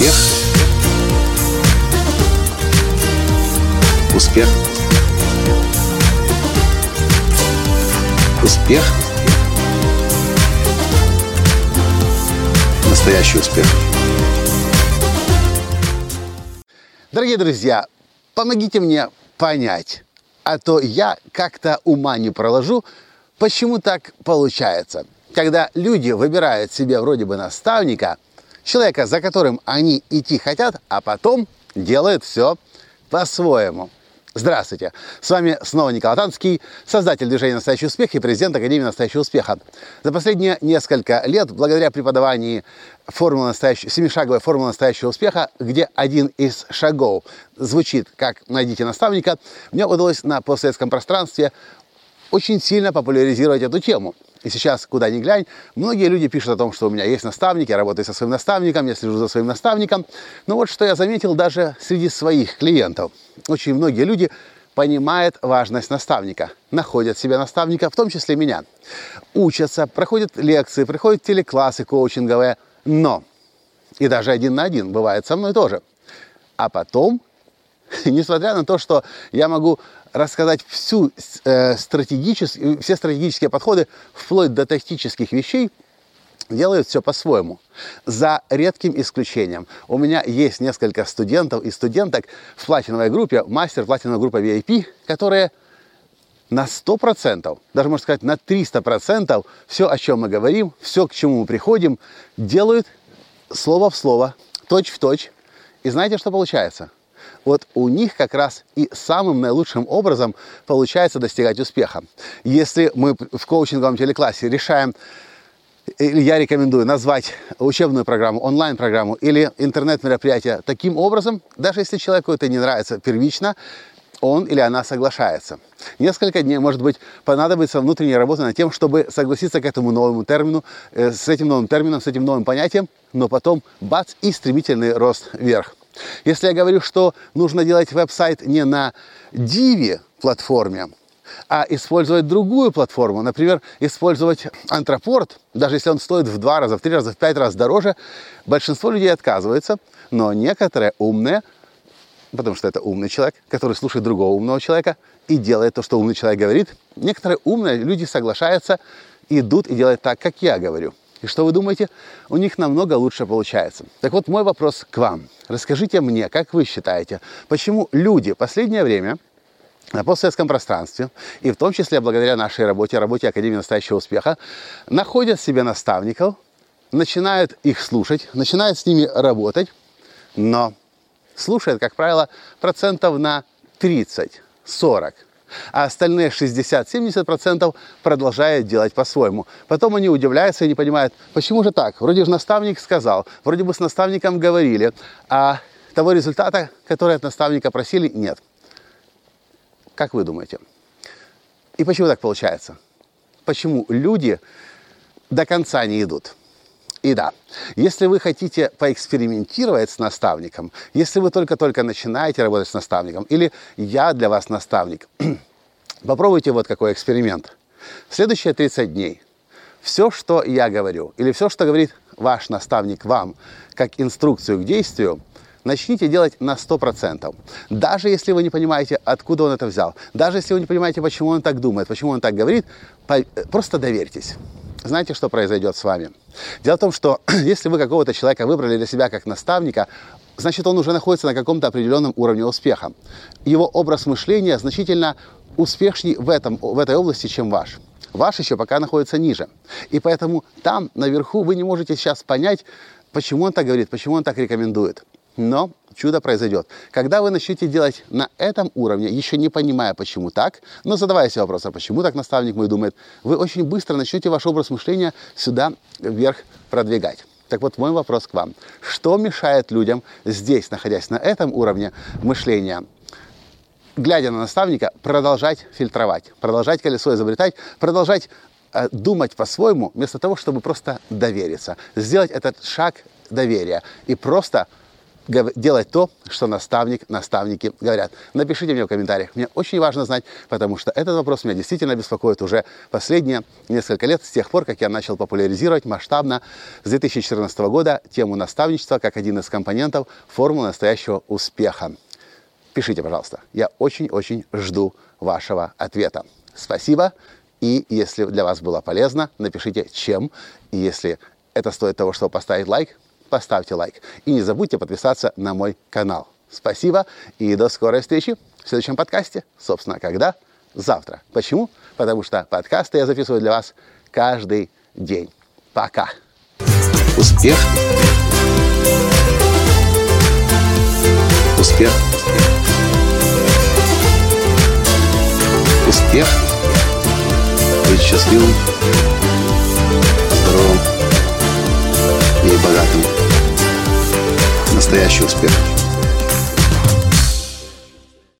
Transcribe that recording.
Успех. Успех. Успех. Настоящий успех. Дорогие друзья, помогите мне понять, а то я как-то ума не проложу, почему так получается. Когда люди выбирают себе вроде бы наставника, человека, за которым они идти хотят, а потом делают все по-своему. Здравствуйте! С вами снова Николай Танский, создатель движения «Настоящий успех» и президент Академии «Настоящего успеха». За последние несколько лет, благодаря преподаванию формулы настоящего, семишаговой формулы настоящего успеха, где один из шагов звучит как «найдите наставника», мне удалось на постсоветском пространстве очень сильно популяризировать эту тему – и сейчас, куда ни глянь, многие люди пишут о том, что у меня есть наставник, я работаю со своим наставником, я слежу за своим наставником. Но вот что я заметил даже среди своих клиентов. Очень многие люди понимают важность наставника, находят себе наставника, в том числе меня. Учатся, проходят лекции, приходят телеклассы коучинговые, но, и даже один на один бывает со мной тоже. А потом, несмотря на то, что я могу рассказать всю э, стратегические, все стратегические подходы, вплоть до тактических вещей, делают все по-своему. За редким исключением. У меня есть несколько студентов и студенток в платиновой группе, мастер платиновой группы VIP, которые на 100%, даже можно сказать на 300% все, о чем мы говорим, все, к чему мы приходим, делают слово в слово, точь в точь. И знаете, что получается? Вот у них как раз и самым наилучшим образом получается достигать успеха. Если мы в коучинговом телеклассе решаем или я рекомендую назвать учебную программу, онлайн-программу или интернет-мероприятие таким образом, даже если человеку это не нравится первично, он или она соглашается. Несколько дней, может быть, понадобится внутренняя работа над тем, чтобы согласиться к этому новому термину, э, с этим новым термином, с этим новым понятием, но потом бац и стремительный рост вверх. Если я говорю, что нужно делать веб-сайт не на Divi платформе, а использовать другую платформу, например, использовать Антропорт, даже если он стоит в два раза, в три раза, в пять раз дороже, большинство людей отказывается, но некоторые умные, потому что это умный человек, который слушает другого умного человека и делает то, что умный человек говорит, некоторые умные люди соглашаются, идут и делают так, как я говорю. И что вы думаете? У них намного лучше получается. Так вот, мой вопрос к вам. Расскажите мне, как вы считаете, почему люди в последнее время на постсоветском пространстве, и в том числе благодаря нашей работе, работе Академии настоящего успеха, находят себе наставников, начинают их слушать, начинают с ними работать, но слушают, как правило, процентов на 30-40 а остальные 60-70% продолжают делать по-своему. Потом они удивляются и не понимают, почему же так? Вроде же наставник сказал, вроде бы с наставником говорили, а того результата, который от наставника просили, нет. Как вы думаете? И почему так получается? Почему люди до конца не идут? И да, если вы хотите поэкспериментировать с наставником, если вы только-только начинаете работать с наставником, или я для вас наставник, попробуйте вот какой эксперимент. Следующие 30 дней все, что я говорю, или все, что говорит ваш наставник вам, как инструкцию к действию, начните делать на 100%. Даже если вы не понимаете, откуда он это взял, даже если вы не понимаете, почему он так думает, почему он так говорит, просто доверьтесь знаете, что произойдет с вами? Дело в том, что если вы какого-то человека выбрали для себя как наставника, значит, он уже находится на каком-то определенном уровне успеха. Его образ мышления значительно успешнее в, этом, в этой области, чем ваш. Ваш еще пока находится ниже. И поэтому там, наверху, вы не можете сейчас понять, почему он так говорит, почему он так рекомендует. Но чудо произойдет. Когда вы начнете делать на этом уровне, еще не понимая, почему так, но задавая себе вопрос, а почему так наставник мой думает, вы очень быстро начнете ваш образ мышления сюда вверх продвигать. Так вот, мой вопрос к вам. Что мешает людям здесь, находясь на этом уровне мышления, глядя на наставника, продолжать фильтровать, продолжать колесо изобретать, продолжать э, думать по-своему, вместо того, чтобы просто довериться, сделать этот шаг доверия и просто делать то, что наставник, наставники говорят. Напишите мне в комментариях. Мне очень важно знать, потому что этот вопрос меня действительно беспокоит уже последние несколько лет, с тех пор, как я начал популяризировать масштабно с 2014 года тему наставничества как один из компонентов формулы настоящего успеха. Пишите, пожалуйста. Я очень-очень жду вашего ответа. Спасибо. И если для вас было полезно, напишите чем. И если это стоит того, чтобы поставить лайк, поставьте лайк. И не забудьте подписаться на мой канал. Спасибо и до скорой встречи в следующем подкасте. Собственно, когда? Завтра. Почему? Потому что подкасты я записываю для вас каждый день. Пока. Успех. Успех. Успех. Быть счастливым, здоровым и богатым. Настоящий успех.